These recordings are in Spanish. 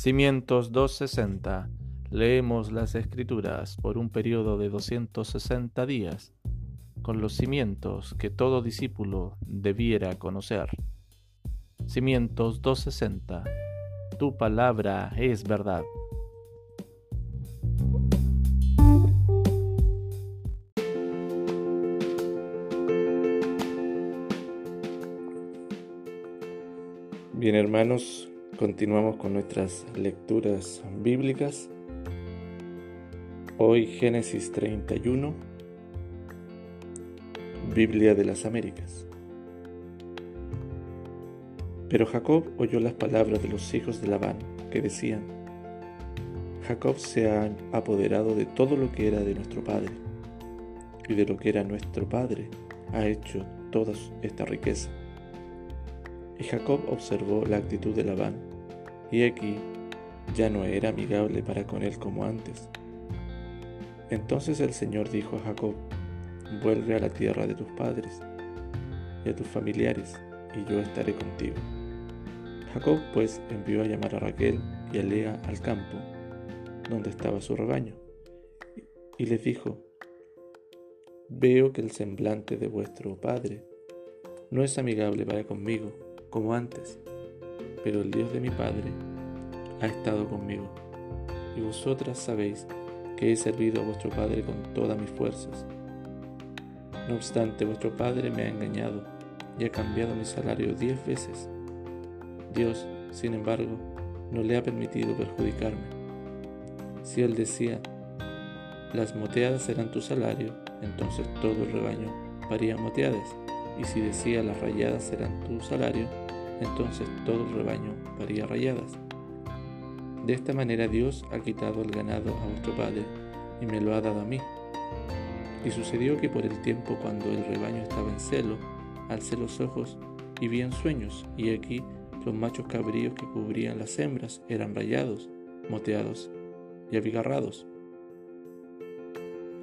Cimientos 260. Leemos las escrituras por un periodo de 260 días, con los cimientos que todo discípulo debiera conocer. Cimientos 260. Tu palabra es verdad. Bien hermanos, continuamos con nuestras lecturas bíblicas. Hoy Génesis 31, Biblia de las Américas. Pero Jacob oyó las palabras de los hijos de Labán, que decían, Jacob se ha apoderado de todo lo que era de nuestro padre, y de lo que era nuestro padre ha hecho toda esta riqueza. Y Jacob observó la actitud de Labán, y aquí ya no era amigable para con él como antes. Entonces el Señor dijo a Jacob, vuelve a la tierra de tus padres y a tus familiares, y yo estaré contigo. Jacob pues envió a llamar a Raquel y a Lea al campo, donde estaba su rebaño, y les dijo, Veo que el semblante de vuestro padre no es amigable para conmigo, como antes, pero el Dios de mi Padre ha estado conmigo, y vosotras sabéis que he servido a vuestro Padre con todas mis fuerzas. No obstante, vuestro Padre me ha engañado y ha cambiado mi salario diez veces. Dios, sin embargo, no le ha permitido perjudicarme. Si él decía, las moteadas serán tu salario, entonces todo el rebaño paría moteadas y si decía las rayadas serán tu salario, entonces todo el rebaño paría rayadas. De esta manera Dios ha quitado el ganado a vuestro padre y me lo ha dado a mí. Y sucedió que por el tiempo cuando el rebaño estaba en celo, alcé los ojos y vi en sueños, y aquí los machos cabríos que cubrían las hembras eran rayados, moteados y abigarrados.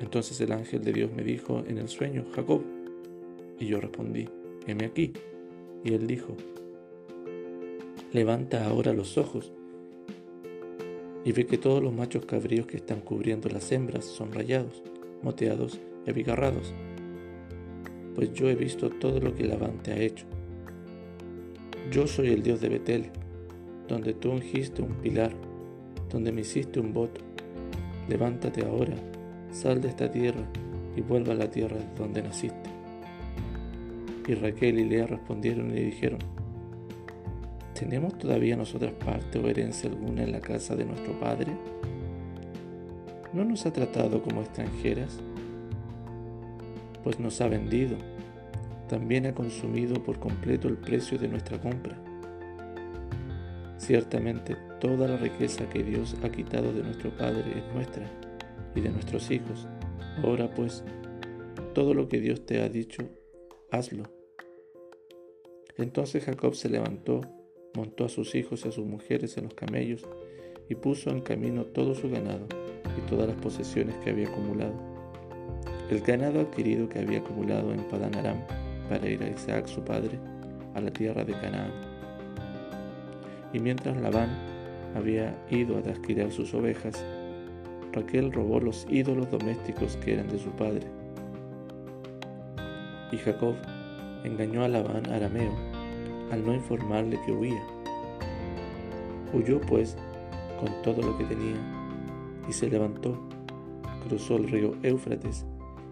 Entonces el ángel de Dios me dijo en el sueño, Jacob, y yo respondí, heme aquí. Y él dijo, levanta ahora los ojos y ve que todos los machos cabríos que están cubriendo las hembras son rayados, moteados y abigarrados. Pues yo he visto todo lo que Labán te ha hecho. Yo soy el Dios de Betel, donde tú ungiste un pilar, donde me hiciste un voto. Levántate ahora, sal de esta tierra y vuelva a la tierra donde naciste. Y Raquel y Lea respondieron y dijeron, ¿tenemos todavía nosotras parte o herencia alguna en la casa de nuestro Padre? ¿No nos ha tratado como extranjeras? Pues nos ha vendido, también ha consumido por completo el precio de nuestra compra. Ciertamente toda la riqueza que Dios ha quitado de nuestro Padre es nuestra y de nuestros hijos. Ahora pues, todo lo que Dios te ha dicho, hazlo. Entonces Jacob se levantó, montó a sus hijos y a sus mujeres en los camellos y puso en camino todo su ganado y todas las posesiones que había acumulado. El ganado adquirido que había acumulado en Padan Aram para ir a Isaac su padre a la tierra de Canaán. Y mientras Labán había ido a adquirir sus ovejas, Raquel robó los ídolos domésticos que eran de su padre. Y Jacob engañó a Labán arameo al no informarle que huía. Huyó pues con todo lo que tenía y se levantó, cruzó el río Éufrates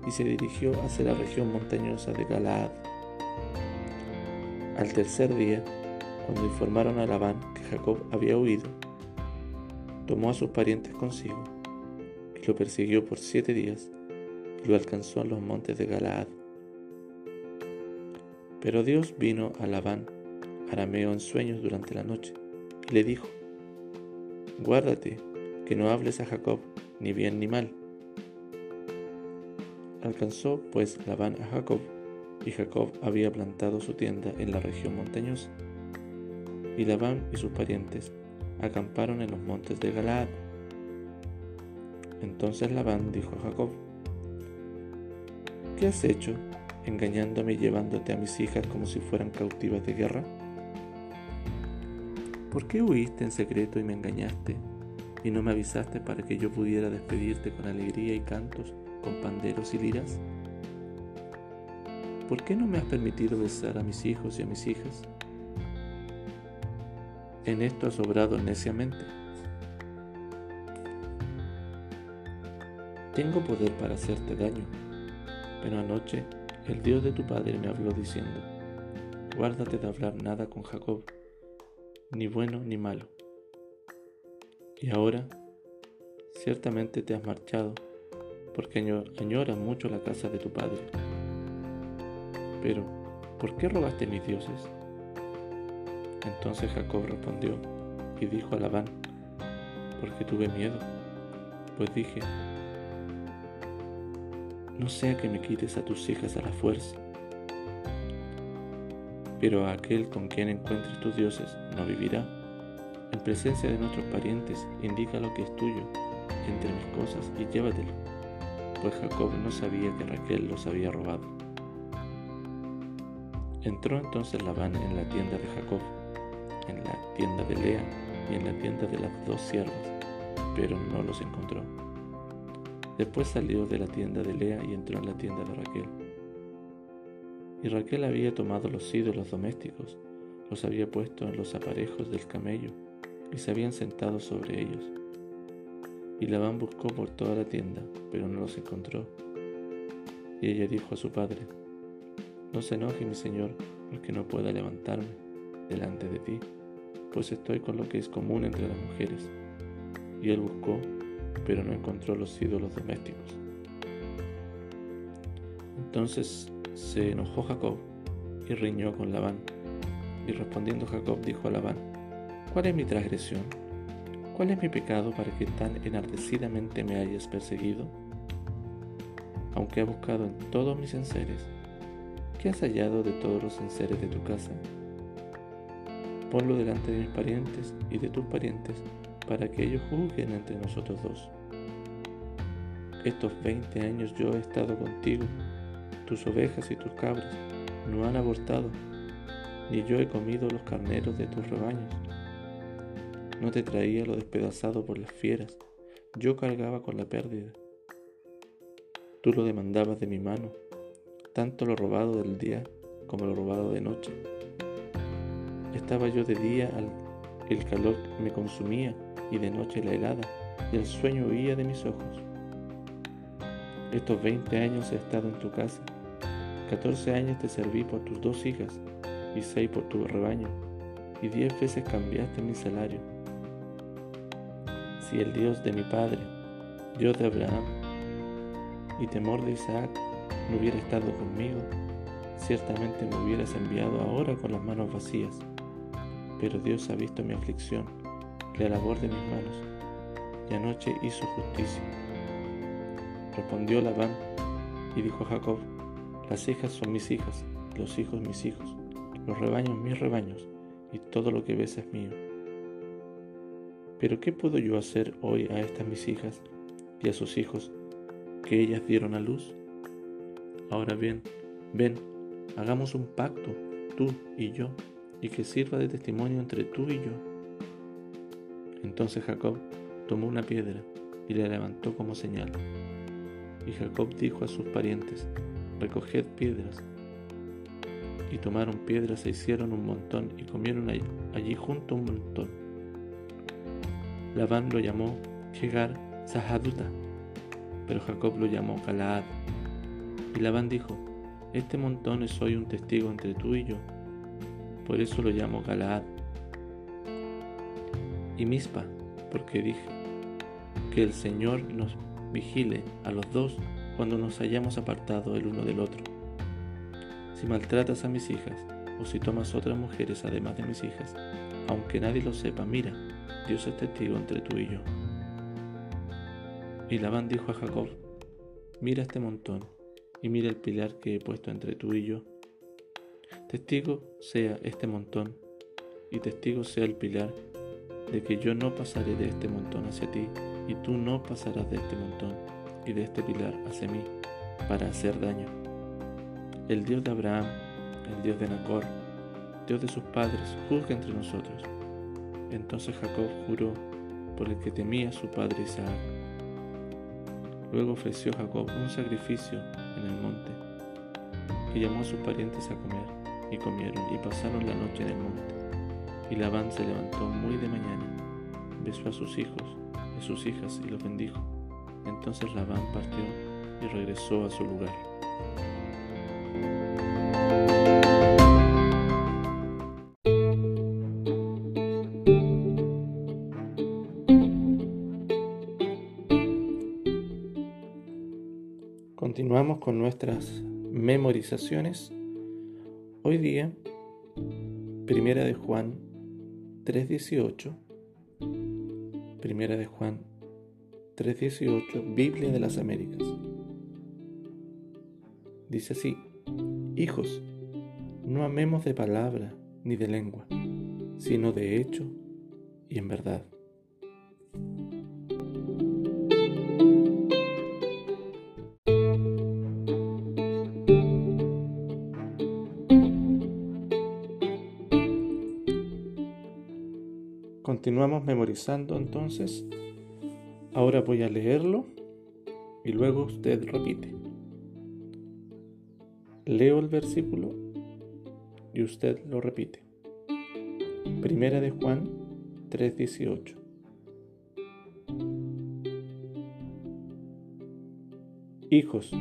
y se dirigió hacia la región montañosa de Galaad. Al tercer día, cuando informaron a Labán que Jacob había huido, tomó a sus parientes consigo y lo persiguió por siete días y lo alcanzó en los montes de Galaad. Pero Dios vino a Labán, arameo en sueños durante la noche, y le dijo, Guárdate, que no hables a Jacob ni bien ni mal. Alcanzó pues Labán a Jacob, y Jacob había plantado su tienda en la región montañosa. Y Labán y sus parientes acamparon en los montes de Galaad. Entonces Labán dijo a Jacob, ¿qué has hecho? engañándome y llevándote a mis hijas como si fueran cautivas de guerra? ¿Por qué huiste en secreto y me engañaste y no me avisaste para que yo pudiera despedirte con alegría y cantos, con panderos y liras? ¿Por qué no me has permitido besar a mis hijos y a mis hijas? En esto has obrado neciamente. Tengo poder para hacerte daño, pero anoche el Dios de tu padre me habló diciendo, guárdate de hablar nada con Jacob, ni bueno ni malo. Y ahora, ciertamente te has marchado, porque añoras mucho la casa de tu padre. Pero, ¿por qué robaste mis dioses? Entonces Jacob respondió y dijo a Labán, porque tuve miedo, pues dije, no sea que me quites a tus hijas a la fuerza, pero aquel con quien encuentres tus dioses no vivirá. En presencia de nuestros parientes, indica lo que es tuyo entre mis cosas y llévatelo, pues Jacob no sabía que Raquel los había robado. Entró entonces Labán en la tienda de Jacob en la tienda de Lea y en la tienda de las dos siervas, pero no los encontró. Después salió de la tienda de Lea y entró en la tienda de Raquel. Y Raquel había tomado los ídolos domésticos, los había puesto en los aparejos del camello y se habían sentado sobre ellos. Y Labán buscó por toda la tienda, pero no los encontró. Y ella dijo a su padre, No se enoje mi señor, porque no pueda levantarme delante de ti, pues estoy con lo que es común entre las mujeres. Y él buscó, pero no encontró los ídolos domésticos. Entonces se enojó Jacob y riñó con Labán. Y respondiendo Jacob dijo a Labán, ¿cuál es mi transgresión? ¿Cuál es mi pecado para que tan enardecidamente me hayas perseguido? Aunque he buscado en todos mis enseres, ¿qué has hallado de todos los enseres de tu casa? ponlo delante de mis parientes y de tus parientes, para que ellos juzguen entre nosotros dos. Estos veinte años yo he estado contigo, tus ovejas y tus cabras no han abortado, ni yo he comido los carneros de tus rebaños. No te traía lo despedazado por las fieras, yo cargaba con la pérdida. Tú lo demandabas de mi mano, tanto lo robado del día como lo robado de noche. Estaba yo de día, el calor me consumía y de noche la helada, y el sueño huía de mis ojos. Estos veinte años he estado en tu casa, catorce años te serví por tus dos hijas, y seis por tu rebaño, y diez veces cambiaste mi salario. Si el Dios de mi padre, Dios de Abraham, y temor de Isaac no hubiera estado conmigo, ciertamente me hubieras enviado ahora con las manos vacías pero Dios ha visto mi aflicción, la labor de mis manos, y anoche hizo justicia. Respondió Labán y dijo a Jacob, las hijas son mis hijas, los hijos mis hijos, los rebaños mis rebaños, y todo lo que ves es mío. Pero ¿qué puedo yo hacer hoy a estas mis hijas y a sus hijos que ellas dieron a luz? Ahora bien, ven, hagamos un pacto, tú y yo, y que sirva de testimonio entre tú y yo. Entonces Jacob tomó una piedra y la levantó como señal. Y Jacob dijo a sus parientes, recoged piedras. Y tomaron piedras e hicieron un montón y comieron allí, junto un montón. Labán lo llamó Jegar Sahaduta, pero Jacob lo llamó Galaad. Y Labán dijo, este montón es hoy un testigo entre tú y yo por eso lo llamo Galaad. Y Mispa, porque dije, que el Señor nos vigile a los dos cuando nos hayamos apartado el uno del otro. Si maltratas a mis hijas, o si tomas otras mujeres además de mis hijas, aunque nadie lo sepa, mira, Dios es testigo entre tú y yo. Y Labán dijo a Jacob, mira este montón, y mira el pilar que he puesto entre tú y yo, Testigo sea este montón y testigo sea el pilar de que yo no pasaré de este montón hacia ti y tú no pasarás de este montón y de este pilar hacia mí para hacer daño. El Dios de Abraham, el Dios de Nacor, Dios de sus padres, juzga entre nosotros. Entonces Jacob juró por el que temía a su padre Isaac. Luego ofreció Jacob un sacrificio en el monte, y llamó a sus parientes a comer, y comieron, y pasaron la noche en el monte. Y Labán se levantó muy de mañana, besó a sus hijos y sus hijas y los bendijo. Entonces Labán partió y regresó a su lugar. Continuamos con nuestras memorizaciones. Hoy día, Primera de Juan 3.18, Primera de Juan 3.18, Biblia de las Américas. Dice así, Hijos, no amemos de palabra ni de lengua, sino de hecho y en verdad. Continuamos memorizando entonces. Ahora voy a leerlo y luego usted repite. Leo el versículo y usted lo repite. Primera de Juan 3:18. Hijos,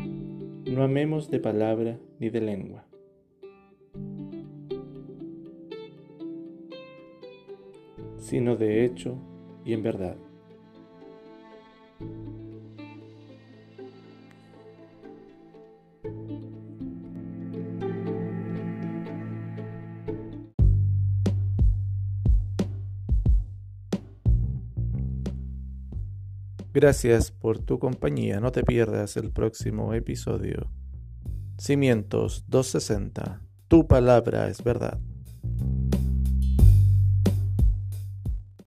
no amemos de palabra ni de lengua sino de hecho y en verdad. Gracias por tu compañía. No te pierdas el próximo episodio. Cimientos 260. Tu palabra es verdad.